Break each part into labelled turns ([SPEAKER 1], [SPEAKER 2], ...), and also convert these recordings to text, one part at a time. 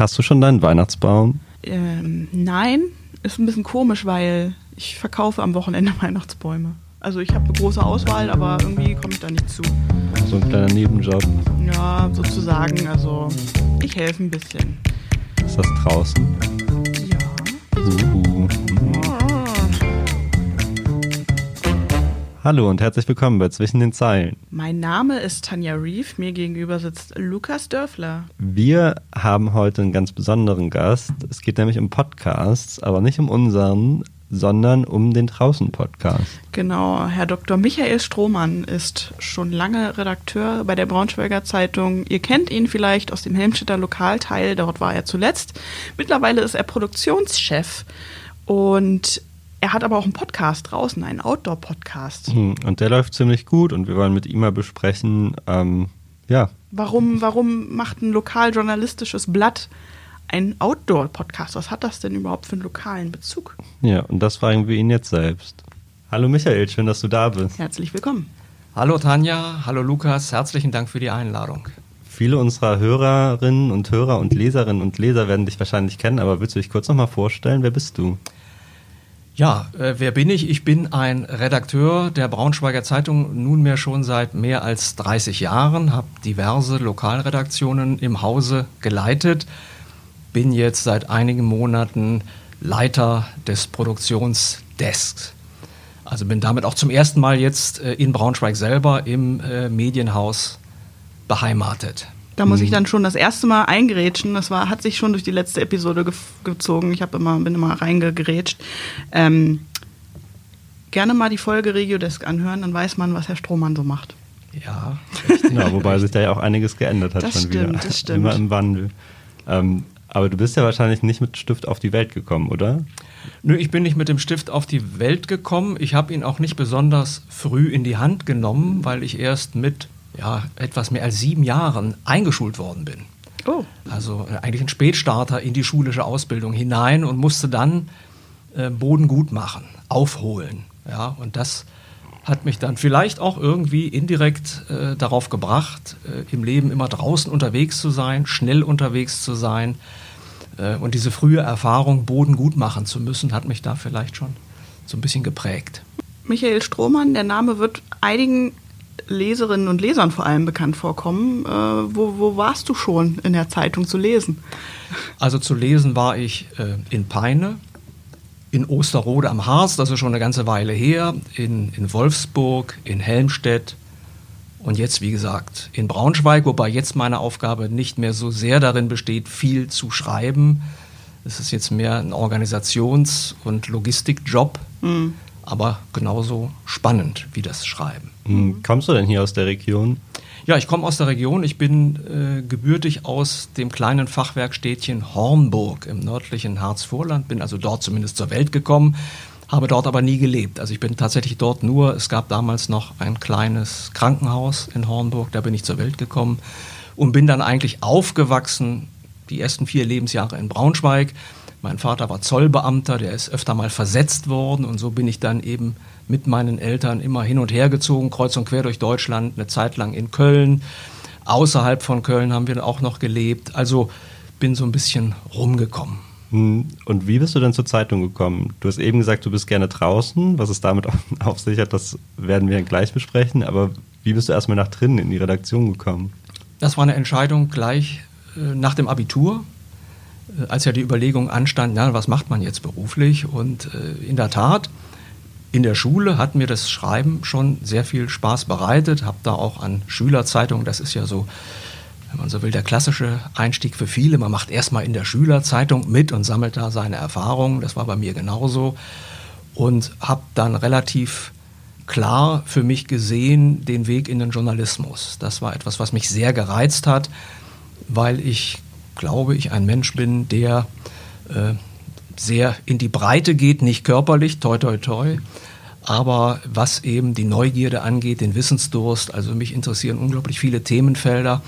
[SPEAKER 1] Hast du schon deinen Weihnachtsbaum?
[SPEAKER 2] Ähm, nein, ist ein bisschen komisch, weil ich verkaufe am Wochenende Weihnachtsbäume. Also ich habe eine große Auswahl, aber irgendwie komme ich da nicht zu.
[SPEAKER 1] So ein kleiner Nebenjob.
[SPEAKER 2] Ja, sozusagen. Also ich helfe ein bisschen.
[SPEAKER 1] Ist das draußen?
[SPEAKER 2] Ja.
[SPEAKER 1] Uh. Hallo und herzlich willkommen bei Zwischen den Zeilen.
[SPEAKER 2] Mein Name ist Tanja Reef, mir gegenüber sitzt Lukas Dörfler.
[SPEAKER 1] Wir haben heute einen ganz besonderen Gast. Es geht nämlich um Podcasts, aber nicht um unseren, sondern um den Draußen-Podcast.
[SPEAKER 2] Genau, Herr Dr. Michael Strohmann ist schon lange Redakteur bei der Braunschweiger Zeitung. Ihr kennt ihn vielleicht aus dem Helmstedter Lokalteil, dort war er zuletzt. Mittlerweile ist er Produktionschef und er hat aber auch einen Podcast draußen, einen Outdoor-Podcast.
[SPEAKER 1] Hm, Und der läuft ziemlich gut und wir wollen mit ihm mal besprechen, ähm, ja,
[SPEAKER 2] Warum, warum macht ein lokaljournalistisches Blatt einen Outdoor-Podcast? Was hat das denn überhaupt für einen lokalen Bezug?
[SPEAKER 1] ja, und das fragen wir ihn jetzt selbst. Hallo Michael, schön, dass du da bist.
[SPEAKER 2] Herzlich willkommen.
[SPEAKER 3] Hallo Tanja, hallo Lukas, herzlichen Dank für die Einladung.
[SPEAKER 1] Viele unserer Hörerinnen und Hörer und Leserinnen und Leser werden dich wahrscheinlich kennen, aber willst du dich kurz nochmal vorstellen? Wer bist du?
[SPEAKER 3] Ja, äh, wer bin ich? Ich bin ein Redakteur der Braunschweiger Zeitung nunmehr schon seit mehr als 30 Jahren, habe diverse Lokalredaktionen im Hause geleitet, bin jetzt seit einigen Monaten Leiter des Produktionsdesks. Also bin damit auch zum ersten Mal jetzt äh, in Braunschweig selber im äh, Medienhaus beheimatet.
[SPEAKER 2] Da muss ich dann schon das erste Mal eingrätschen. Das war, hat sich schon durch die letzte Episode ge gezogen. Ich immer, bin immer reingegrätscht. Ähm, gerne mal die Folge Regiodesk anhören, dann weiß man, was Herr Strohmann so macht.
[SPEAKER 3] Ja,
[SPEAKER 1] Genau, wobei sich da ja auch einiges geändert hat
[SPEAKER 2] Das
[SPEAKER 1] schon
[SPEAKER 2] stimmt,
[SPEAKER 1] wieder.
[SPEAKER 2] das stimmt.
[SPEAKER 1] Immer im Wandel. Ähm, aber du bist ja wahrscheinlich nicht mit Stift auf die Welt gekommen, oder?
[SPEAKER 3] Nö, ich bin nicht mit dem Stift auf die Welt gekommen. Ich habe ihn auch nicht besonders früh in die Hand genommen, weil ich erst mit ja, etwas mehr als sieben Jahren eingeschult worden bin.
[SPEAKER 2] Oh,
[SPEAKER 3] Also äh, eigentlich ein Spätstarter in die schulische Ausbildung hinein und musste dann äh, Boden gut machen, aufholen. Ja, und das hat mich dann vielleicht auch irgendwie indirekt äh, darauf gebracht, äh, im Leben immer draußen unterwegs zu sein, schnell unterwegs zu sein. Äh, und diese frühe Erfahrung, Boden gut machen zu müssen, hat mich da vielleicht schon so ein bisschen geprägt.
[SPEAKER 2] Michael Strohmann, der Name wird einigen Leserinnen und Lesern vor allem bekannt vorkommen. Äh, wo, wo warst du schon in der Zeitung zu lesen?
[SPEAKER 3] Also zu lesen war ich äh, in Peine, in Osterrode am Harz, das ist schon eine ganze Weile her, in, in Wolfsburg, in Helmstedt und jetzt, wie gesagt, in Braunschweig, wobei jetzt meine Aufgabe nicht mehr so sehr darin besteht, viel zu schreiben. Es ist jetzt mehr ein Organisations- und Logistikjob, aber genauso spannend wie das Schreiben.
[SPEAKER 1] Hm, Kommst du denn hier aus der Region?
[SPEAKER 3] Ja, ich komme aus der Region. Ich bin äh, gebürtig aus dem kleinen Fachwerkstädtchen Hornburg im nördlichen Harzvorland. Bin also dort zumindest zur Welt gekommen, habe dort aber nie gelebt. Also ich bin tatsächlich dort nur, es gab damals noch ein kleines Krankenhaus in Hornburg, da bin ich zur Welt gekommen und bin dann eigentlich aufgewachsen, die ersten vier Lebensjahre in Braunschweig. Mein Vater war Zollbeamter, der ist öfter mal versetzt worden und so bin ich dann eben mit meinen Eltern immer hin und her gezogen, kreuz und quer durch Deutschland, eine Zeit lang in Köln. Außerhalb von Köln haben wir auch noch gelebt. Also bin so ein bisschen rumgekommen.
[SPEAKER 1] Hm, Und wie bist du denn zur Zeitung gekommen? Du hast eben gesagt, du bist gerne draußen. Was es damit auf sich hat, das werden wir gleich besprechen. Aber wie bist du erstmal nach drinnen in die Redaktion gekommen?
[SPEAKER 3] Das war eine Entscheidung gleich äh, nach dem Abitur, als ja die Überlegung anstand, na, was macht man jetzt beruflich? Und äh, in der Tat, in der Schule hat mir das Schreiben schon sehr viel Spaß bereitet, habe da auch an Schülerzeitungen, das ist ja so, wenn man so will, der klassische Einstieg für viele. Man macht erstmal in der Schülerzeitung mit und sammelt da seine Erfahrungen. Das war bei mir genauso. Und habe dann relativ klar für mich gesehen den Weg in den Journalismus. Das war etwas, was mich sehr gereizt hat, weil ich glaube, ich ein Mensch bin, der äh, sehr in die Breite geht, nicht körperlich, toi toi toi, aber was eben die Neugierde angeht, den Wissensdurst, also mich interessieren unglaublich viele Themenfelder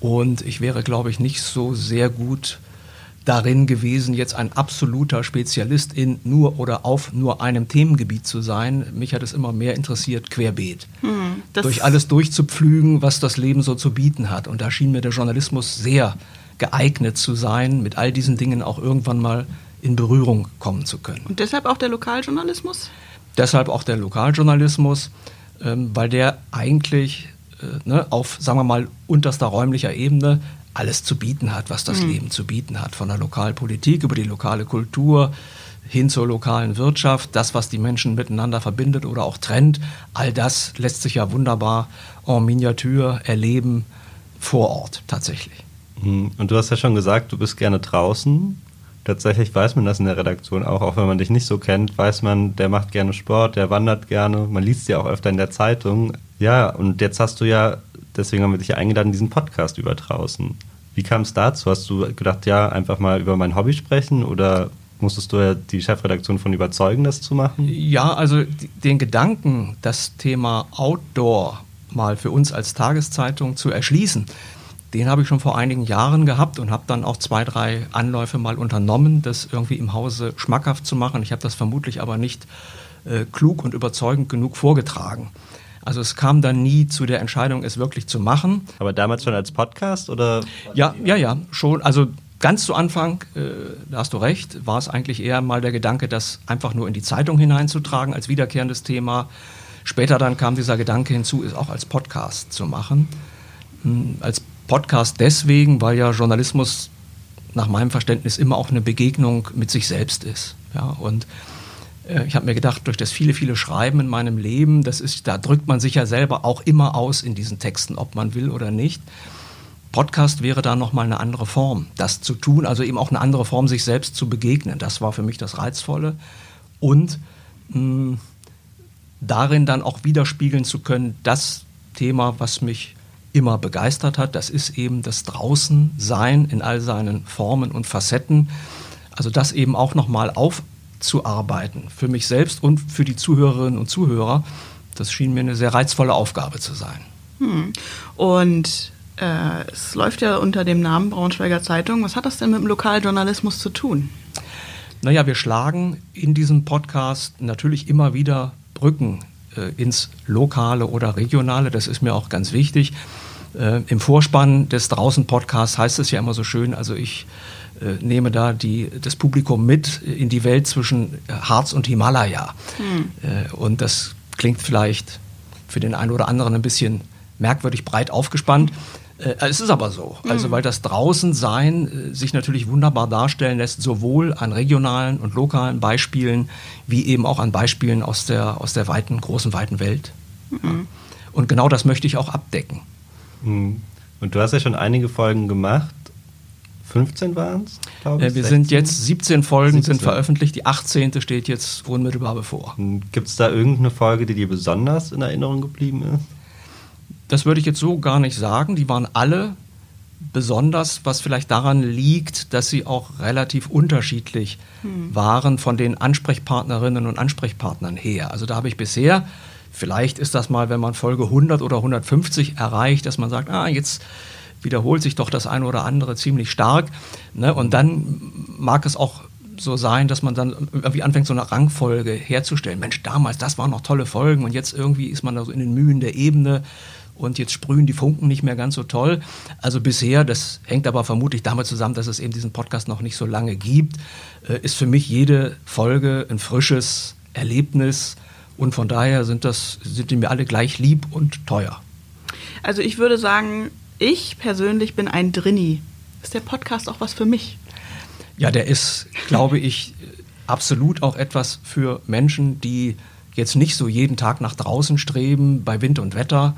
[SPEAKER 3] und ich wäre, glaube ich, nicht so sehr gut darin gewesen, jetzt ein absoluter Spezialist in nur oder auf nur einem Themengebiet zu sein. Mich hat es immer mehr interessiert, querbeet.
[SPEAKER 2] das-
[SPEAKER 3] Durch alles durchzupflügen, was das Leben so zu bieten hat. Und da schien mir der Journalismus sehr geeignet zu sein, mit all diesen Dingen auch irgendwann mal in Berührung kommen zu können.
[SPEAKER 2] Und deshalb auch der Lokaljournalismus?
[SPEAKER 3] Deshalb auch der Lokaljournalismus, ähm, weil der eigentlich äh, ne, auf, sagen wir mal, unterster räumlicher Ebene alles zu bieten hat, was das mhm. Leben zu bieten hat. Von der Lokalpolitik über die lokale Kultur hin zur lokalen Wirtschaft, das, was die Menschen miteinander verbindet oder auch trennt, all das lässt sich ja wunderbar en Miniatur erleben vor Ort tatsächlich.
[SPEAKER 1] Mhm. Und du hast ja schon gesagt, du bist gerne draußen. Tatsächlich weiß man das in der Redaktion auch, auch wenn man dich nicht so kennt, weiß man, der macht gerne Sport, der wandert gerne, man liest ja auch öfter in der Zeitung. Ja, und jetzt hast du ja, deswegen haben wir dich ja eingeladen, diesen Podcast über draußen. Wie kam es dazu? Hast du gedacht, ja, einfach mal über mein Hobby sprechen oder musstest du ja die Chefredaktion von überzeugen, das zu machen?
[SPEAKER 3] Ja, also den Gedanken, das Thema Outdoor mal für uns als Tageszeitung zu erschließen, den habe ich schon vor einigen Jahren gehabt und habe dann auch zwei, drei Anläufe mal unternommen, das irgendwie im Hause schmackhaft zu machen. Ich habe das vermutlich aber nicht äh, klug und überzeugend genug vorgetragen. Also es kam dann nie zu der Entscheidung, es wirklich zu machen.
[SPEAKER 1] Aber damals schon als Podcast oder?
[SPEAKER 3] Ja, ja, ja, schon. Also ganz zu Anfang, äh, da hast du recht, war es eigentlich eher mal der Gedanke, das einfach nur in die Zeitung hineinzutragen als wiederkehrendes Thema. Später dann kam dieser Gedanke hinzu, es auch als Podcast zu machen. Hm, als Podcast deswegen, weil ja Journalismus nach meinem Verständnis immer auch eine Begegnung mit sich selbst ist. Ja, und äh, ich habe mir gedacht, durch das viele, viele Schreiben in meinem Leben, das ist, da drückt man sich ja selber auch immer aus in diesen Texten, ob man will oder nicht. Podcast wäre da nochmal eine andere Form, das zu tun, also eben auch eine andere Form, sich selbst zu begegnen. Das war für mich das Reizvolle. Und mh, darin dann auch widerspiegeln zu können, das Thema, was mich immer begeistert hat. Das ist eben das Draußensein in all seinen Formen und Facetten. Also das eben auch nochmal aufzuarbeiten für mich selbst und für die Zuhörerinnen und Zuhörer. Das schien mir eine sehr reizvolle Aufgabe zu sein.
[SPEAKER 2] Hm. Und äh, es läuft ja unter dem Namen Braunschweiger Zeitung. Was hat das denn mit dem Lokaljournalismus zu tun?
[SPEAKER 3] Naja, wir schlagen in diesem Podcast natürlich immer wieder Brücken äh, ins Lokale oder Regionale. Das ist mir auch ganz wichtig. Äh, Im Vorspann des Draußen-Podcasts heißt es ja immer so schön, also ich äh, nehme da die, das Publikum mit in die Welt zwischen Harz und Himalaya. Hm. Äh, und das klingt vielleicht für den einen oder anderen ein bisschen merkwürdig breit aufgespannt. Äh, es ist aber so, also hm. weil das Draußensein äh, sich natürlich wunderbar darstellen lässt, sowohl an regionalen und lokalen Beispielen, wie eben auch an Beispielen aus der, aus der weiten, großen, weiten Welt. Mhm. Und genau das möchte ich auch abdecken.
[SPEAKER 1] Mhm. Und du hast ja schon einige Folgen gemacht. 15 waren es,
[SPEAKER 3] glaube ich. Äh, wir 16? sind jetzt 17 Folgen 17. sind veröffentlicht. Die 18. steht jetzt unmittelbar bevor.
[SPEAKER 1] Hm, Gibt es da irgendeine Folge, die dir besonders in Erinnerung geblieben ist?
[SPEAKER 3] Das würde ich jetzt so gar nicht sagen. Die waren alle besonders, was vielleicht daran liegt, dass sie auch relativ unterschiedlich hm. waren von den Ansprechpartnerinnen und Ansprechpartnern her. Also da habe ich bisher Vielleicht ist das mal, wenn man Folge 100 oder 150 erreicht, dass man sagt, ah, jetzt wiederholt sich doch das eine oder andere ziemlich stark. Ne? Und dann mag es auch so sein, dass man dann irgendwie anfängt, so eine Rangfolge herzustellen. Mensch, damals, das waren noch tolle Folgen und jetzt irgendwie ist man da so in den Mühen der Ebene und jetzt sprühen die Funken nicht mehr ganz so toll. Also bisher, das hängt aber vermutlich damit zusammen, dass es eben diesen Podcast noch nicht so lange gibt, äh, ist für mich jede Folge ein frisches Erlebnis und von daher sind, das, sind die mir alle gleich lieb und teuer.
[SPEAKER 2] Also ich würde sagen, ich persönlich bin ein Drinni. Ist der Podcast auch was für mich?
[SPEAKER 3] Ja, der ist, glaube ich, absolut auch etwas für Menschen, die jetzt nicht so jeden Tag nach draußen streben, bei Wind und Wetter.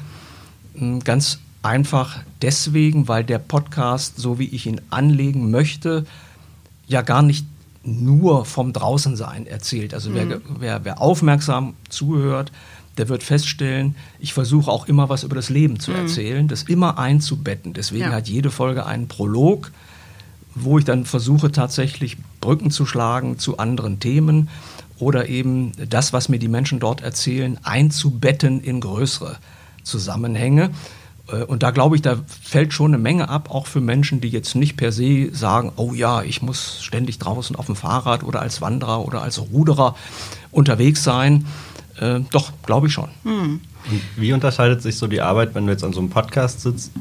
[SPEAKER 3] Hm, ganz einfach deswegen, weil der Podcast, so wie ich ihn anlegen möchte, ja gar nicht nur vom Draußensein erzählt. Also mhm. wer, wer, wer, aufmerksam zuhört, der wird feststellen, ich versuche auch immer was über das Leben zu mhm. erzählen, das immer einzubetten. Deswegen ja. hat jede Folge einen Prolog, wo ich dann versuche tatsächlich Brücken zu schlagen zu anderen Themen oder eben das, was mir die Menschen dort erzählen, einzubetten in größere Zusammenhänge. Äh, und da glaube ich, da fällt schon eine Menge ab, auch für Menschen, die jetzt nicht per se sagen, oh ja, ich muss ständig draußen auf dem Fahrrad oder als Wanderer oder als Ruderer unterwegs sein. Äh, doch, glaube ich schon.
[SPEAKER 1] Hm. Und wie unterscheidet sich so die Arbeit, wenn du jetzt an so einem Podcast sitzt,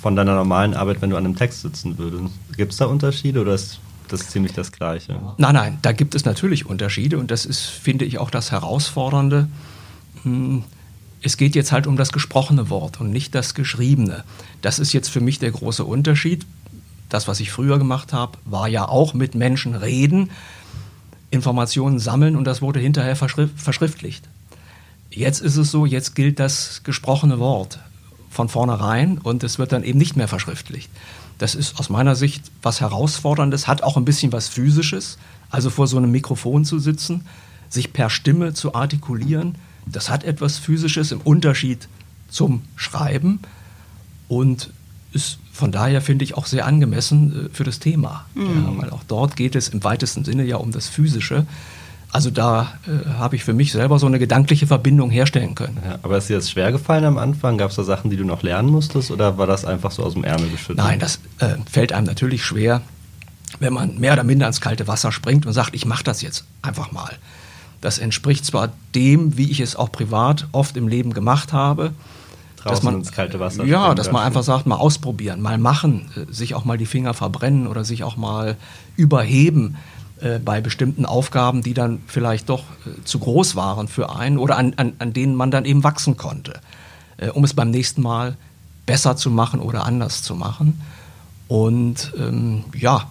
[SPEAKER 1] von deiner normalen Arbeit, wenn du an einem Text sitzen würdest? Gibt es da Unterschiede oder ist das ziemlich das Gleiche?
[SPEAKER 3] Nein, nein, da gibt es natürlich Unterschiede und das ist, finde ich, auch das Herausfordernde. Es geht jetzt halt um das gesprochene Wort und nicht das geschriebene. Das ist jetzt für mich der große Unterschied. Das, was ich früher gemacht habe, war ja auch mit Menschen reden, Informationen sammeln und das wurde hinterher verschriftlicht. Jetzt ist es so, jetzt gilt das gesprochene Wort von vornherein und es wird dann eben nicht mehr verschriftlicht. Das ist aus meiner Sicht was Herausforderndes, hat auch ein bisschen was Physisches. Also vor so einem Mikrofon zu sitzen, sich per Stimme zu artikulieren, das hat etwas Physisches im Unterschied zum Schreiben und ist von daher finde ich auch sehr angemessen äh, für das Thema. Mhm. Ja, weil auch dort geht es im weitesten Sinne ja um das Physische. Also da äh, habe ich für mich selber so eine gedankliche Verbindung herstellen können.
[SPEAKER 1] Ja, aber ist dir das schwer gefallen am Anfang? Gab es da Sachen, die du noch lernen musstest oder war das einfach so aus dem Ärmel geschüttelt?
[SPEAKER 3] Nein, das äh, fällt einem natürlich schwer, wenn man mehr oder minder ins kalte Wasser springt und sagt, ich mache das jetzt einfach mal. Das entspricht zwar dem, wie ich es auch privat oft im Leben gemacht habe.
[SPEAKER 1] Draußen dass man ins kalte Wasser
[SPEAKER 3] Ja, dass man einfach sagt, mal ausprobieren, mal machen, äh, sich auch mal die Finger verbrennen oder sich auch mal überheben äh, bei bestimmten Aufgaben, die dann vielleicht doch äh, zu groß waren für einen oder an, an, an denen man dann eben wachsen konnte, äh, um es beim nächsten Mal besser zu machen oder anders zu machen. Und ähm, ja,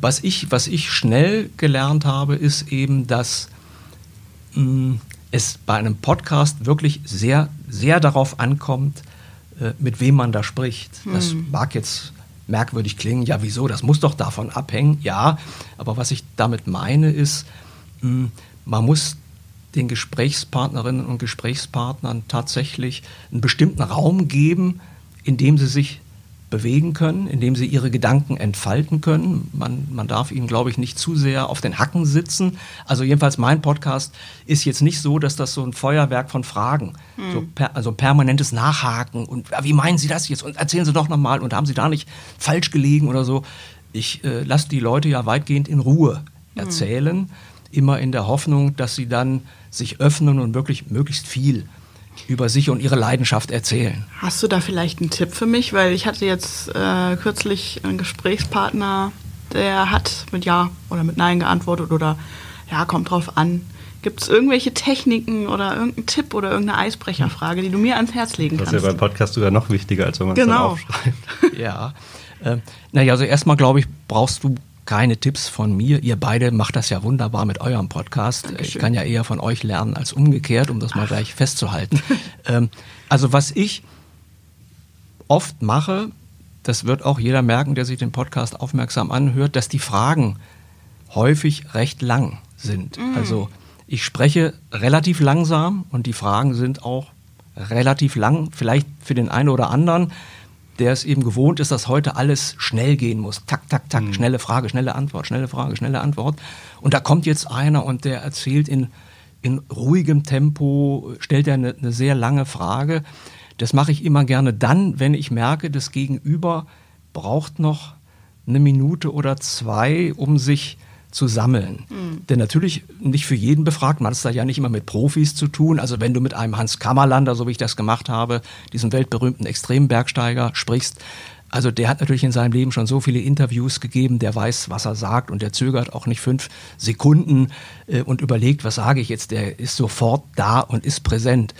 [SPEAKER 3] was ich, was ich schnell gelernt habe, ist eben, dass mh, hm, es bei einem Podcast wirklich sehr, sehr darauf ankommt, äh, mit wem man da spricht. Das hm. mag jetzt merkwürdig klingen. Ja, wieso? Das muss doch davon abhängen. Ja, aber was ich damit meine ist, hm, man muss den Gesprächspartnerinnen und Gesprächspartnern tatsächlich einen bestimmten Raum geben, in dem sie sich bewegen können, indem sie ihre Gedanken entfalten können. Man, man darf ihnen, glaube ich, nicht zu sehr auf den Hacken sitzen. Also jedenfalls mein Podcast ist jetzt nicht so, dass das so ein Feuerwerk von Fragen, hm. so per, also permanentes Nachhaken und wie meinen Sie das jetzt und erzählen Sie doch nochmal und haben Sie da nicht falsch gelegen oder so. Ich äh, lasse die Leute ja weitgehend in Ruhe hm. erzählen, hm. immer in der Hoffnung, dass sie dann sich öffnen und wirklich möglichst viel über sich und ihre Leidenschaft erzählen.
[SPEAKER 2] Hast du da vielleicht einen Tipp für mich? Weil ich hatte jetzt äh, kürzlich einen Gesprächspartner, der hat mit Ja oder mit Nein geantwortet oder Ja, kommt drauf an. Gibt es irgendwelche Techniken oder irgendeinen Tipp oder irgendeine Eisbrecherfrage, die du mir ans Herz legen kannst?
[SPEAKER 1] Das ist ja beim Podcast sogar noch wichtiger, als wenn man es genau. aufschreibt.
[SPEAKER 3] ja. Äh, naja, also erstmal glaube ich, brauchst du keine Tipps von mir. Ihr beide macht das ja wunderbar mit eurem Podcast. Dankeschön. Ich kann ja eher von euch lernen als umgekehrt, um das mal gleich festzuhalten. ähm, also was ich oft mache, das wird auch jeder merken, der sich den Podcast aufmerksam anhört, dass die Fragen häufig recht lang sind. Mhm. Also ich spreche relativ langsam und die Fragen sind auch relativ lang, vielleicht für den einen oder anderen der es eben gewohnt ist, dass heute alles schnell gehen muss. Tak, tak, tak, mhm. schnelle Frage, schnelle Antwort, schnelle Frage, schnelle Antwort. Und da kommt jetzt einer und der erzählt in, in ruhigem Tempo, stellt er eine, eine sehr lange Frage. Das mache ich immer gerne dann, wenn ich merke, das Gegenüber braucht noch eine Minute oder zwei, um sich zu sammeln. Mhm. Denn natürlich nicht für jeden befragt, man hat es da ja nicht immer mit Profis zu tun. Also wenn du mit einem Hans Kammerlander, so wie ich das gemacht habe, diesem weltberühmten Extrembergsteiger sprichst, also der hat natürlich in seinem Leben schon so viele Interviews gegeben, der weiß, was er sagt und der zögert auch nicht fünf Sekunden äh, und überlegt, was sage ich jetzt, der ist sofort da und ist präsent.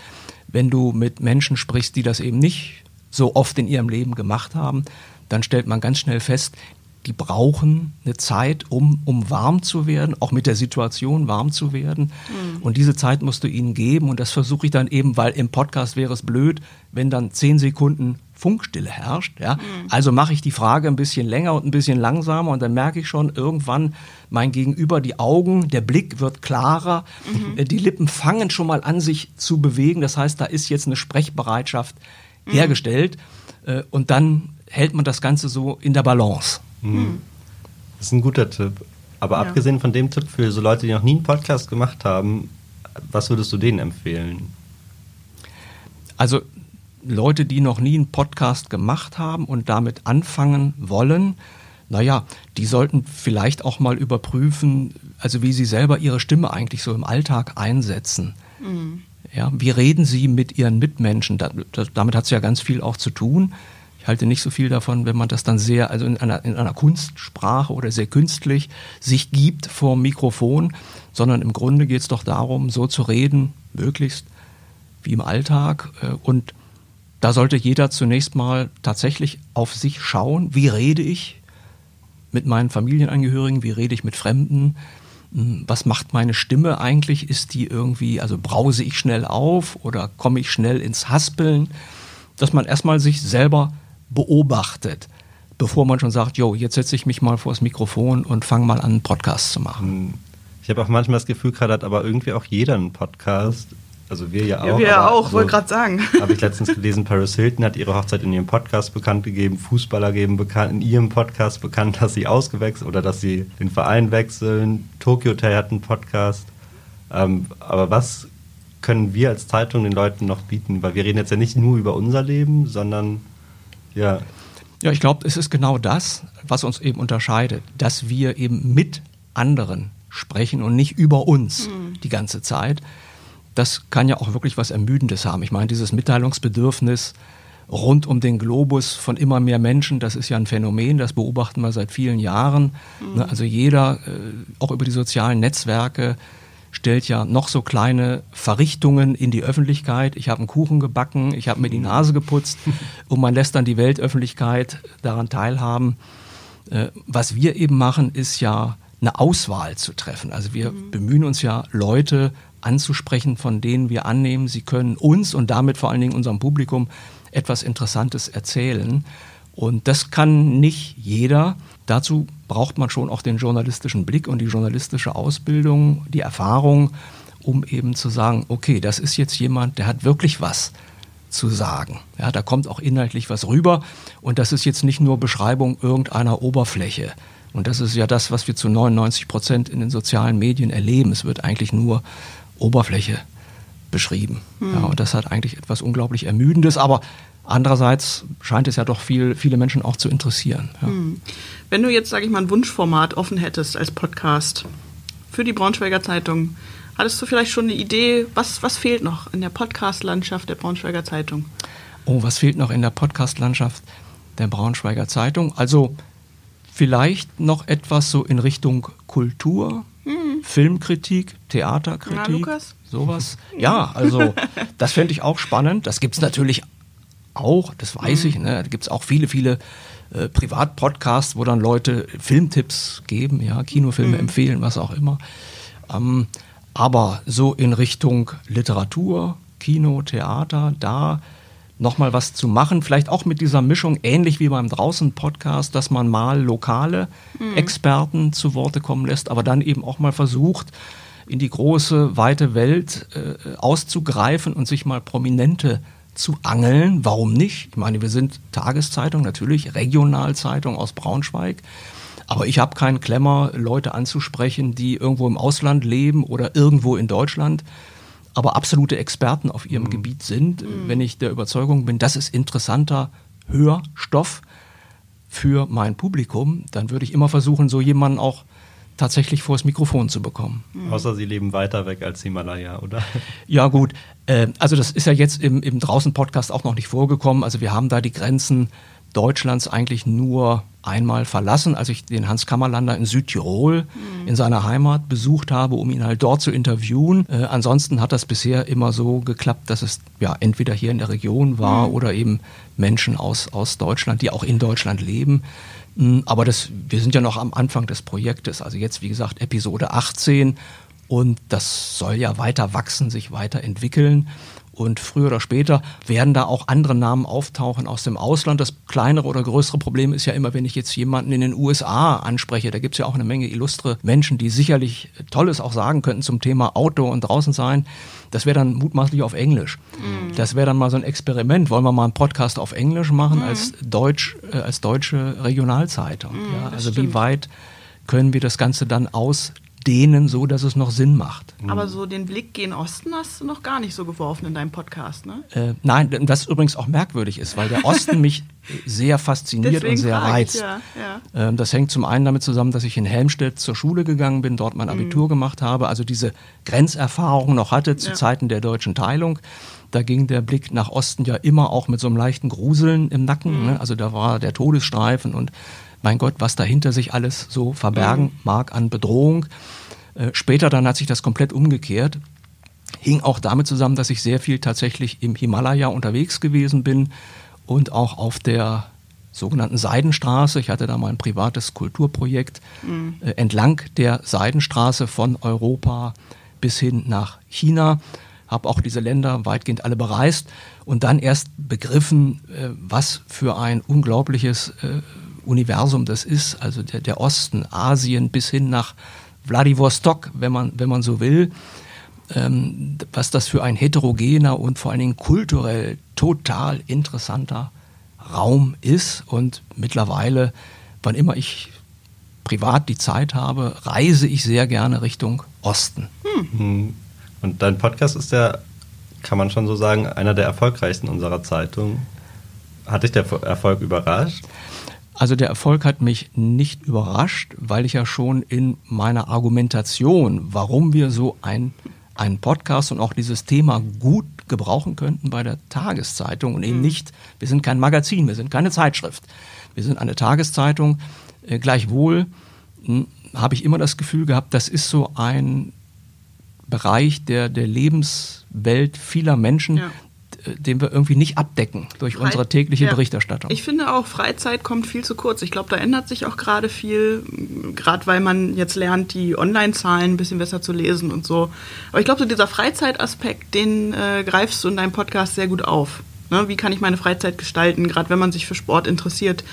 [SPEAKER 3] Wenn du mit Menschen sprichst, die das eben nicht so oft in ihrem Leben gemacht haben, dann stellt man ganz schnell fest, die brauchen eine Zeit, um, um warm zu werden, auch mit der Situation warm zu werden. Mhm. Und diese Zeit musst du ihnen geben. Und das versuche ich dann eben, weil im Podcast wäre es blöd, wenn dann zehn Sekunden Funkstille herrscht. Ja? Mhm. Also mache ich die Frage ein bisschen länger und ein bisschen langsamer und dann merke ich schon irgendwann mein Gegenüber, die Augen, der Blick wird klarer, mhm. Äh, die Lippen fangen schon mal an, sich zu bewegen. Das heißt, da ist jetzt eine Sprechbereitschaft mhm. hergestellt äh, und dann hält man das Ganze so in der Balance.
[SPEAKER 1] Hm. Das ist ein guter Tipp. Aber ja. abgesehen von dem Tipp für so Leute, die noch nie einen Podcast gemacht haben, was würdest du denen empfehlen?
[SPEAKER 3] Also Leute, die noch nie einen Podcast gemacht haben und damit anfangen wollen, naja, die sollten vielleicht auch mal überprüfen, also wie sie selber ihre Stimme eigentlich so im Alltag einsetzen. Mhm. Ja, wie reden sie mit ihren Mitmenschen? Da, das, damit hat es ja ganz viel auch zu tun. Ich halte nicht so viel davon, wenn man das dann sehr, also in einer, in einer Kunstsprache oder sehr künstlich sich gibt vor Mikrofon, sondern im Grunde geht es doch darum, so zu reden, möglichst wie im Alltag. Äh, und da sollte jeder zunächst mal tatsächlich auf sich schauen, wie rede ich mit meinen Familienangehörigen, wie rede ich mit Fremden, hm, was macht meine Stimme eigentlich? Ist die irgendwie, also brause ich schnell auf oder komme ich schnell ins Haspeln? Dass man erstmal sich selber beobachtet, bevor man schon sagt, jo, jetzt setze ich mich mal vor das Mikrofon und fange mal an, einen Podcast zu machen. Hm.
[SPEAKER 1] Ich habe auch manchmal das Gefühl, gerade hat aber irgendwie auch jeder einen Podcast. Also wir ja auch.
[SPEAKER 2] Ja, wir ja auch, also, wollte gerade sagen.
[SPEAKER 1] Habe ich letztens gelesen, Paris Hilton hat ihre Hochzeit in ihrem Podcast bekannt gegeben, Fußballer geben bekannt, in ihrem Podcast bekannt, dass sie ausgewechselt oder dass sie den Verein wechseln. Tokyo Hotel hat einen Podcast. Ähm, aber was können wir als Zeitung den Leuten noch bieten? Weil wir reden jetzt ja nicht nur über unser Leben, sondern ja.
[SPEAKER 3] Ja, ich glaube, es ist genau das, was uns eben unterscheidet, dass wir eben mit anderen sprechen und nicht über uns mhm. die ganze Zeit das kann ja auch wirklich was Ermüdendes haben. Ich meine, dieses Mitteilungsbedürfnis rund um den Globus von immer mehr Menschen, das ist ja ein Phänomen, das beobachten wir seit vielen Jahren. Mhm. Also jeder, äh, auch über die sozialen Netzwerke, stellt ja noch so kleine Verrichtungen in die Öffentlichkeit. Ich habe einen Kuchen gebacken, ich habe mir die Nase geputzt und man lässt dann die Weltöffentlichkeit daran teilhaben. Äh, was wir eben machen, ist ja eine Auswahl zu treffen. Also wir mhm. bemühen uns ja, Leute anzusprechen, von denen wir annehmen, sie können uns und damit vor allen Dingen unserem Publikum etwas Interessantes erzählen. Und das kann nicht jeder. Dazu braucht man schon auch den journalistischen Blick und die journalistische Ausbildung, die Erfahrung, um eben zu sagen, okay, das ist jetzt jemand, der hat wirklich was zu sagen. Ja, da kommt auch inhaltlich was rüber und das ist jetzt nicht nur Beschreibung irgendeiner Oberfläche. Und das ist ja das, was wir zu 99 Prozent in den sozialen Medien erleben. Es wird eigentlich nur Oberfläche beschrieben. Mhm. Ja, und das hat eigentlich etwas unglaublich Ermüdendes, aber andererseits scheint es ja doch viel, viele Menschen auch zu interessieren. Ja. Mhm.
[SPEAKER 2] Wenn du jetzt, sage ich mal, ein Wunschformat offen hättest als Podcast für die Braunschweiger Zeitung, hattest du vielleicht schon eine Idee, was, was fehlt noch in der Podcast-Landschaft der Braunschweiger Zeitung?
[SPEAKER 3] Oh, was fehlt noch in der Podcast-Landschaft der Braunschweiger Zeitung? Also vielleicht noch etwas so in Richtung Kultur, Mhm. Filmkritik, Theaterkritik, Na, sowas. Ja, also das fände ich auch spannend. Das gibt es natürlich auch, das weiß mhm. ich. Ne? Da gibt es auch viele, viele äh, Privatpodcasts, wo dann Leute Filmtipps geben, ja, Kinofilme mhm. empfehlen, was auch immer. Ähm, aber so in Richtung Literatur, Kino, Theater, da nochmal was zu machen. Vielleicht auch mit dieser Mischung, ähnlich wie beim Draußen-Podcast, dass man mal lokale mhm. Experten zu Worte kommen lässt, aber dann eben auch mal versucht, in die große, weite Welt äh, auszugreifen und sich mal Prominente zu angeln. Warum nicht? Ich meine, wir sind Tageszeitung, natürlich, Regionalzeitung aus Braunschweig. Aber ich habe keinen Klemmer, Leute anzusprechen, die irgendwo im Ausland leben oder irgendwo in Deutschland aber absolute Experten auf ihrem mhm. Gebiet sind, mhm. wenn ich der Überzeugung bin, das ist interessanter Hörstoff für mein Publikum, dann würde ich immer versuchen, so jemanden auch tatsächlich vors Mikrofon zu bekommen.
[SPEAKER 1] Mhm. Außer sie leben weiter weg als Himalaya, oder?
[SPEAKER 3] Ja, gut. Äh, also das ist ja jetzt im, im Draußen-Podcast auch noch nicht vorgekommen. Also wir haben da die Grenzen Deutschlands eigentlich nur einmal verlassen, als ich den Hans Kammerlander in Südtirol mhm. in seiner Heimat besucht habe, um ihn halt dort zu interviewen. Äh, ansonsten hat das bisher immer so geklappt, dass es ja entweder hier in der Region war mhm. oder eben Menschen aus, aus Deutschland, die auch in Deutschland leben. Mhm, aber das, wir sind ja noch am Anfang des Projektes, also jetzt wie gesagt Episode 18 und das soll ja weiter wachsen, sich weiterentwickeln. Und früher oder später werden da auch andere Namen auftauchen aus dem Ausland. Das kleinere oder größere Problem ist ja immer, wenn ich jetzt jemanden in den USA anspreche, da gibt es ja auch eine Menge illustre Menschen, die sicherlich Tolles auch sagen könnten zum Thema Auto und draußen sein. Das wäre dann mutmaßlich auf Englisch. Mhm. Das wäre dann mal so ein Experiment. Wollen wir mal einen Podcast auf Englisch machen mhm. als Deutsch, äh, als deutsche Regionalzeitung? Mhm, ja, also wie weit können wir das Ganze dann aus dehnen, so dass es noch Sinn macht.
[SPEAKER 2] Aber so den Blick gen Osten hast du noch gar nicht so geworfen in deinem Podcast, ne?
[SPEAKER 3] Äh, nein, das übrigens auch merkwürdig ist, weil der Osten mich sehr fasziniert
[SPEAKER 2] Deswegen
[SPEAKER 3] und sehr
[SPEAKER 2] frage ich,
[SPEAKER 3] reizt.
[SPEAKER 2] ja, ja.
[SPEAKER 3] Ähm, das hängt zum einen damit zusammen, dass ich in Helmstedt zur Schule gegangen bin, dort mein Abitur gemacht habe, also diese Grenzerfahrung noch hatte zu
[SPEAKER 2] Ja.
[SPEAKER 3] Zeiten der deutschen Teilung. Da ging der Blick nach Osten ja immer auch mit so einem leichten Gruseln im Nacken. Ne? Also da war der Todesstreifen und mein Gott, was dahinter sich alles so verbergen mag an Bedrohung. Äh, später dann hat sich das komplett umgekehrt. Hing auch damit zusammen, dass ich sehr viel tatsächlich im Himalaya unterwegs gewesen bin und auch auf der sogenannten Seidenstraße. Ich hatte da mal ein privates Kulturprojekt äh, entlang der Seidenstraße von Europa bis hin nach China. Habe auch diese Länder weitgehend alle bereist und dann erst begriffen, äh, was für ein unglaubliches äh, Universum das ist. Also der, der Osten, Asien bis hin nach Vladivostok, wenn man, wenn man so will ähm, was das für ein heterogener und vor allen Dingen kulturell total interessanter Raum ist. Und mittlerweile, wann immer ich privat die Zeit habe, reise ich sehr gerne Richtung Osten.
[SPEAKER 1] Hm. Und dein Podcast ist ja, kann man schon so sagen, einer der erfolgreichsten unserer Zeitung. Hat dich der Erfolg überrascht?
[SPEAKER 3] Also der Erfolg hat mich nicht überrascht, weil ich ja schon in meiner Argumentation, warum wir so ein, einen Podcast und auch dieses Thema gut gebrauchen könnten bei der Tageszeitung und eben nicht, wir sind kein Magazin, wir sind keine Zeitschrift, wir sind eine Tageszeitung. Äh, gleichwohl hm, habe ich immer das Gefühl gehabt, das ist so ein Bereich der, der Lebenswelt vieler Menschen,
[SPEAKER 2] Ja.
[SPEAKER 3] Den wir irgendwie nicht abdecken durch unsere
[SPEAKER 2] Frei-
[SPEAKER 3] tägliche
[SPEAKER 2] ja.
[SPEAKER 3] Berichterstattung.
[SPEAKER 2] Ich finde auch, Freizeit kommt viel zu kurz. Ich glaube, da ändert sich auch gerade viel, gerade weil man jetzt lernt, die Online-Zahlen ein bisschen besser zu lesen und so. Aber ich glaube, so dieser Freizeitaspekt, den äh, greifst du in deinem Podcast sehr gut auf. Ne? Wie kann ich meine Freizeit gestalten, gerade wenn man sich für Sport interessiert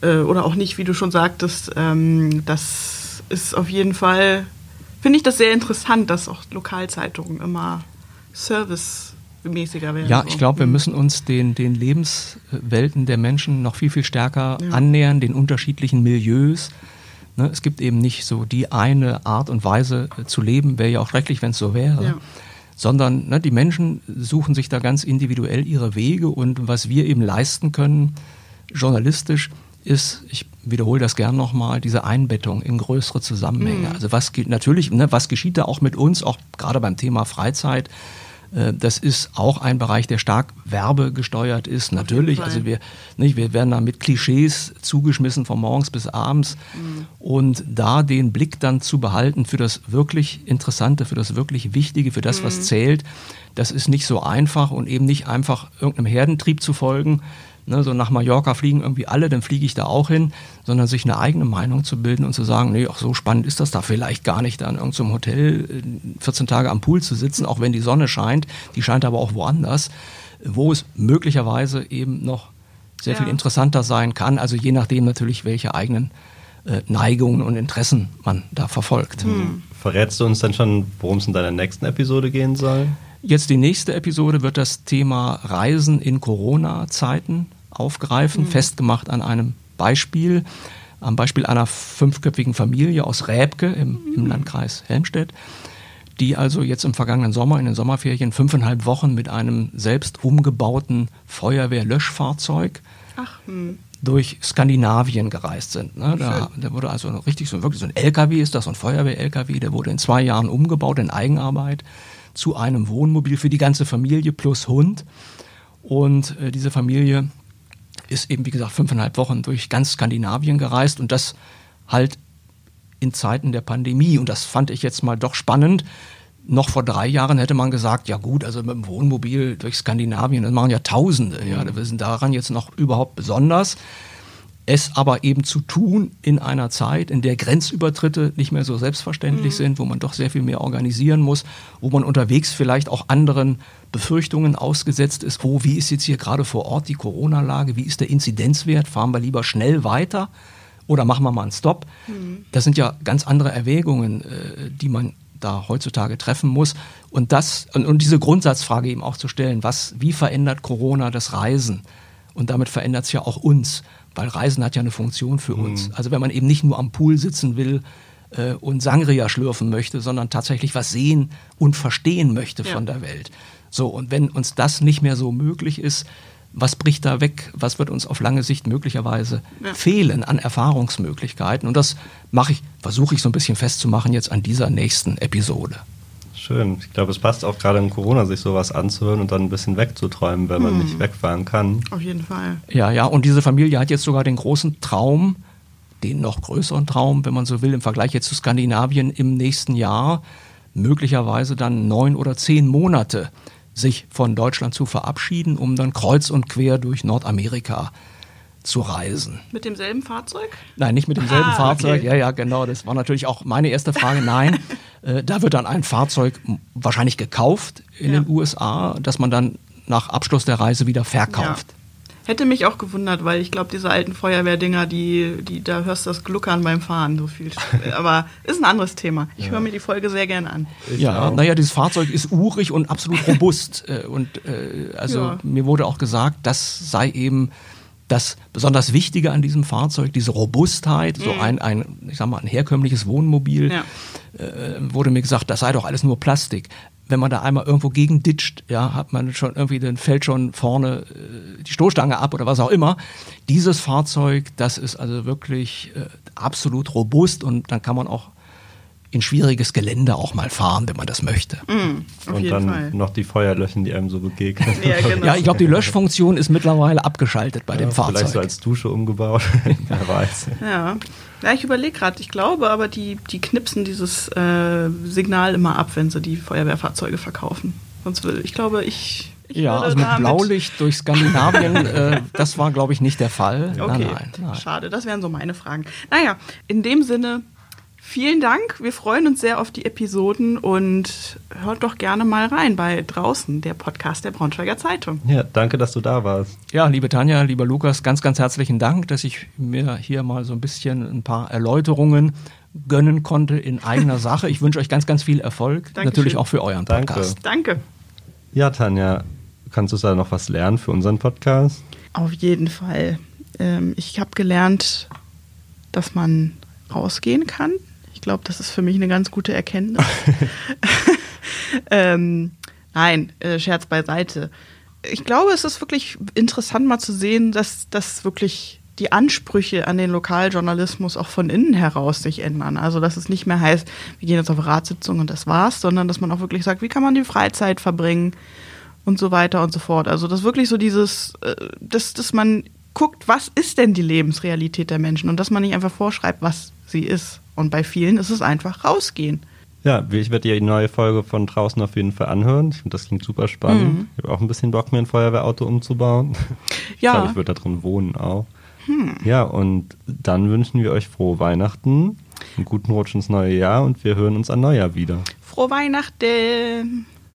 [SPEAKER 2] äh, oder auch nicht, wie du schon sagtest. Ähm, das ist auf jeden Fall, finde ich das sehr interessant, dass auch Lokalzeitungen immer servicemäßiger werden.
[SPEAKER 3] Ja,
[SPEAKER 2] so.
[SPEAKER 3] ich glaube, wir
[SPEAKER 2] Mhm.
[SPEAKER 3] müssen uns den, den Lebenswelten der Menschen noch viel, viel stärker
[SPEAKER 2] Ja.
[SPEAKER 3] annähern, den unterschiedlichen Milieus. Ne, es gibt eben nicht so die eine Art und Weise äh, zu leben, wäre ja auch schrecklich, wenn es so wäre.
[SPEAKER 2] Ja.
[SPEAKER 3] Sondern ne, die Menschen suchen sich da ganz individuell ihre Wege und was wir eben leisten können, journalistisch, ist, ich wiederhole das gern nochmal, diese Einbettung in größere Zusammenhänge. Also was natürlich, ne, was geschieht da auch mit uns, auch gerade beim Thema Freizeit? Äh, Das ist auch ein Bereich, der stark werbegesteuert ist. Natürlich, also wir, nicht, wir werden da mit Klischees zugeschmissen von morgens bis abends. Und da den Blick dann zu behalten für das wirklich Interessante, für das wirklich Wichtige, für das, was zählt, das ist nicht so einfach und eben nicht einfach irgendeinem Herdentrieb zu folgen. Ne, so nach Mallorca fliegen irgendwie alle, dann fliege ich da auch hin, sondern sich eine eigene Meinung zu bilden und zu sagen, nee, ach so spannend ist das da vielleicht gar nicht, da in irgendeinem Hotel äh, 14 Tage am Pool zu sitzen, auch wenn die Sonne scheint, die scheint aber auch woanders, wo es möglicherweise eben noch sehr
[SPEAKER 2] Ja.
[SPEAKER 3] viel interessanter sein kann, also je nachdem natürlich, welche eigenen äh, Neigungen und Interessen man da verfolgt.
[SPEAKER 1] Verrätst du uns dann schon, worum es in deiner nächsten Episode gehen soll?
[SPEAKER 3] Jetzt die nächste Episode wird das Thema Reisen in Corona-Zeiten aufgreifen, festgemacht an einem Beispiel, am Beispiel einer fünfköpfigen Familie aus Räbke im, im Landkreis Helmstedt, die also jetzt im vergangenen Sommer in den Sommerferien fünfeinhalb Wochen mit einem selbst umgebauten Feuerwehrlöschfahrzeug
[SPEAKER 2] Ach, hm.
[SPEAKER 3] durch Skandinavien gereist sind. Ne? Da, da wurde also richtig so wirklich so ein LKW ist das, so ein Feuerwehr-LKW, der wurde in zwei Jahren umgebaut in Eigenarbeit zu einem Wohnmobil für die ganze Familie plus Hund. Und äh, diese Familie ist eben, wie gesagt, fünfeinhalb Wochen durch ganz Skandinavien gereist und das halt in Zeiten der Pandemie. Und das fand ich jetzt mal doch spannend. Noch vor drei Jahren hätte man gesagt, ja gut, also mit dem Wohnmobil durch Skandinavien, das machen ja Tausende. Ja, wir sind daran jetzt noch überhaupt besonders. Es aber eben zu tun in einer Zeit, in der Grenzübertritte nicht mehr so selbstverständlich sind, wo man doch sehr viel mehr organisieren muss, wo man unterwegs vielleicht auch anderen Befürchtungen ausgesetzt ist, wo, wie ist jetzt hier gerade vor Ort die Corona-Lage, wie ist der Inzidenzwert, fahren wir lieber schnell weiter oder machen wir mal einen Stopp. Das sind ja ganz andere Erwägungen, äh, die man da heutzutage treffen muss. Und das, und diese Grundsatzfrage eben auch zu stellen, was, wie verändert Corona das Reisen? Und damit verändert es ja auch uns, weil Reisen hat ja eine Funktion für uns. Also wenn man eben nicht nur am Pool sitzen will, äh, und Sangria schlürfen möchte, sondern tatsächlich was sehen und verstehen möchte
[SPEAKER 2] Ja.
[SPEAKER 3] von der Welt. So, und wenn uns das nicht mehr so möglich ist, was bricht da weg? Was wird uns auf lange Sicht möglicherweise
[SPEAKER 2] Ja.
[SPEAKER 3] fehlen an Erfahrungsmöglichkeiten? Und das mache ich, versuche ich so ein bisschen festzumachen jetzt an dieser nächsten Episode.
[SPEAKER 1] Schön. Ich glaube, es passt auch gerade in Corona, sich sowas anzuhören und dann ein bisschen wegzuträumen, wenn man
[SPEAKER 2] Hm.
[SPEAKER 1] nicht wegfahren kann.
[SPEAKER 2] Auf jeden Fall.
[SPEAKER 3] Ja, ja, und diese Familie hat jetzt sogar den großen Traum, den noch größeren Traum, wenn man so will, im Vergleich jetzt zu Skandinavien im nächsten Jahr, möglicherweise dann neun oder zehn Monate sich von Deutschland zu verabschieden, um dann kreuz und quer durch Nordamerika zu reisen.
[SPEAKER 2] Mit demselben Fahrzeug?
[SPEAKER 3] Nein, nicht mit demselben
[SPEAKER 2] Ah,
[SPEAKER 3] Fahrzeug.
[SPEAKER 2] okay.
[SPEAKER 3] Ja, ja, genau. Das war natürlich auch meine erste Frage. Nein, äh, da wird dann ein Fahrzeug wahrscheinlich gekauft in
[SPEAKER 2] Ja.
[SPEAKER 3] den USA, das man dann nach Abschluss der Reise wieder verkauft.
[SPEAKER 2] Hätte mich auch gewundert, weil ich glaube, diese alten Feuerwehrdinger, die, die, da hörst du das Gluckern beim Fahren so viel. Aber ist ein anderes Thema. Ich höre mir die Folge sehr gerne an.
[SPEAKER 1] Ich
[SPEAKER 3] Ja,
[SPEAKER 1] auch.
[SPEAKER 3] naja, dieses Fahrzeug ist urig und absolut robust. Äh, und äh, also
[SPEAKER 2] Ja.
[SPEAKER 3] mir wurde auch gesagt, das sei eben das besonders Wichtige an diesem Fahrzeug, diese Robustheit, so ein, ein, ich sag mal, ein herkömmliches Wohnmobil,
[SPEAKER 2] Mhm. Ja.
[SPEAKER 3] äh, wurde mir gesagt, das sei doch alles nur Plastik. Wenn man da einmal irgendwo gegen ditcht, ja, hat man schon irgendwie, dann fällt schon vorne äh, die Stoßstange ab oder was auch immer. Dieses Fahrzeug, das ist also wirklich äh, absolut robust und dann kann man auch in schwieriges Gelände auch mal fahren, wenn man das möchte.
[SPEAKER 2] Auf
[SPEAKER 1] und
[SPEAKER 2] jeden
[SPEAKER 1] dann
[SPEAKER 2] Fall.
[SPEAKER 1] noch die Feuerlöchen, die einem so begegnen.
[SPEAKER 2] Ja, genau.
[SPEAKER 3] Ja, ich glaube, die Löschfunktion ist mittlerweile abgeschaltet bei dem
[SPEAKER 1] Ja, Vielleicht so
[SPEAKER 3] Fahrzeug.
[SPEAKER 1] als Dusche umgebaut. Wer weiß.
[SPEAKER 2] Ja, ja ich überlege gerade, ich glaube aber, die, die knipsen dieses äh, Signal immer ab, wenn sie die Feuerwehrfahrzeuge verkaufen. Sonst will ich glaube, ich. ich
[SPEAKER 3] Ja, also mit Blaulicht durch Skandinavien, äh, das war, glaube ich, nicht der Fall.
[SPEAKER 2] Okay,
[SPEAKER 3] Nein, nein, nein.
[SPEAKER 2] schade, das wären so meine Fragen. Naja, in dem Sinne, vielen Dank. Wir freuen uns sehr auf die Episoden und hört doch gerne mal rein bei Draußen, der Podcast der Braunschweiger Zeitung.
[SPEAKER 1] Ja, danke, dass du da warst.
[SPEAKER 3] Ja, liebe Tanja, lieber Lukas, ganz, ganz herzlichen Dank, dass ich mir hier mal so ein bisschen ein paar Erläuterungen gönnen konnte in eigener Sache. Ich wünsche euch ganz, ganz viel Erfolg.
[SPEAKER 2] Dankeschön.
[SPEAKER 3] Natürlich auch für euren
[SPEAKER 1] Danke.
[SPEAKER 3] Podcast.
[SPEAKER 2] Danke.
[SPEAKER 1] Ja, Tanja, kannst du da noch was lernen für unseren Podcast?
[SPEAKER 2] Auf jeden Fall. Ähm, ich habe gelernt, dass man rausgehen kann. Ich glaube, das ist für mich eine ganz gute Erkenntnis. ähm, nein, äh, Scherz beiseite. Ich glaube, es ist wirklich interessant mal zu sehen, dass, dass wirklich die Ansprüche an den Lokaljournalismus auch von innen heraus sich ändern. Also, dass es nicht mehr heißt, wir gehen jetzt auf Ratssitzung und das war's, sondern dass man auch wirklich sagt, wie kann man die Freizeit verbringen und so weiter und so fort. Also, das wirklich so dieses, äh, dass, dass man guckt, was ist denn die Lebensrealität der Menschen und dass man nicht einfach vorschreibt, was sie ist. Und bei vielen ist es einfach rausgehen.
[SPEAKER 1] Ja, ich werde die neue Folge von draußen auf jeden Fall anhören. Ich finde, das klingt super spannend. Ich habe auch ein bisschen Bock, mir ein Feuerwehrauto umzubauen. Ich
[SPEAKER 2] Ja.
[SPEAKER 1] glaube, ich würde da drin wohnen auch. Ja, und dann wünschen wir euch frohe Weihnachten, einen guten Rutsch ins neue Jahr und wir hören uns an Neujahr wieder.
[SPEAKER 2] Frohe Weihnachten!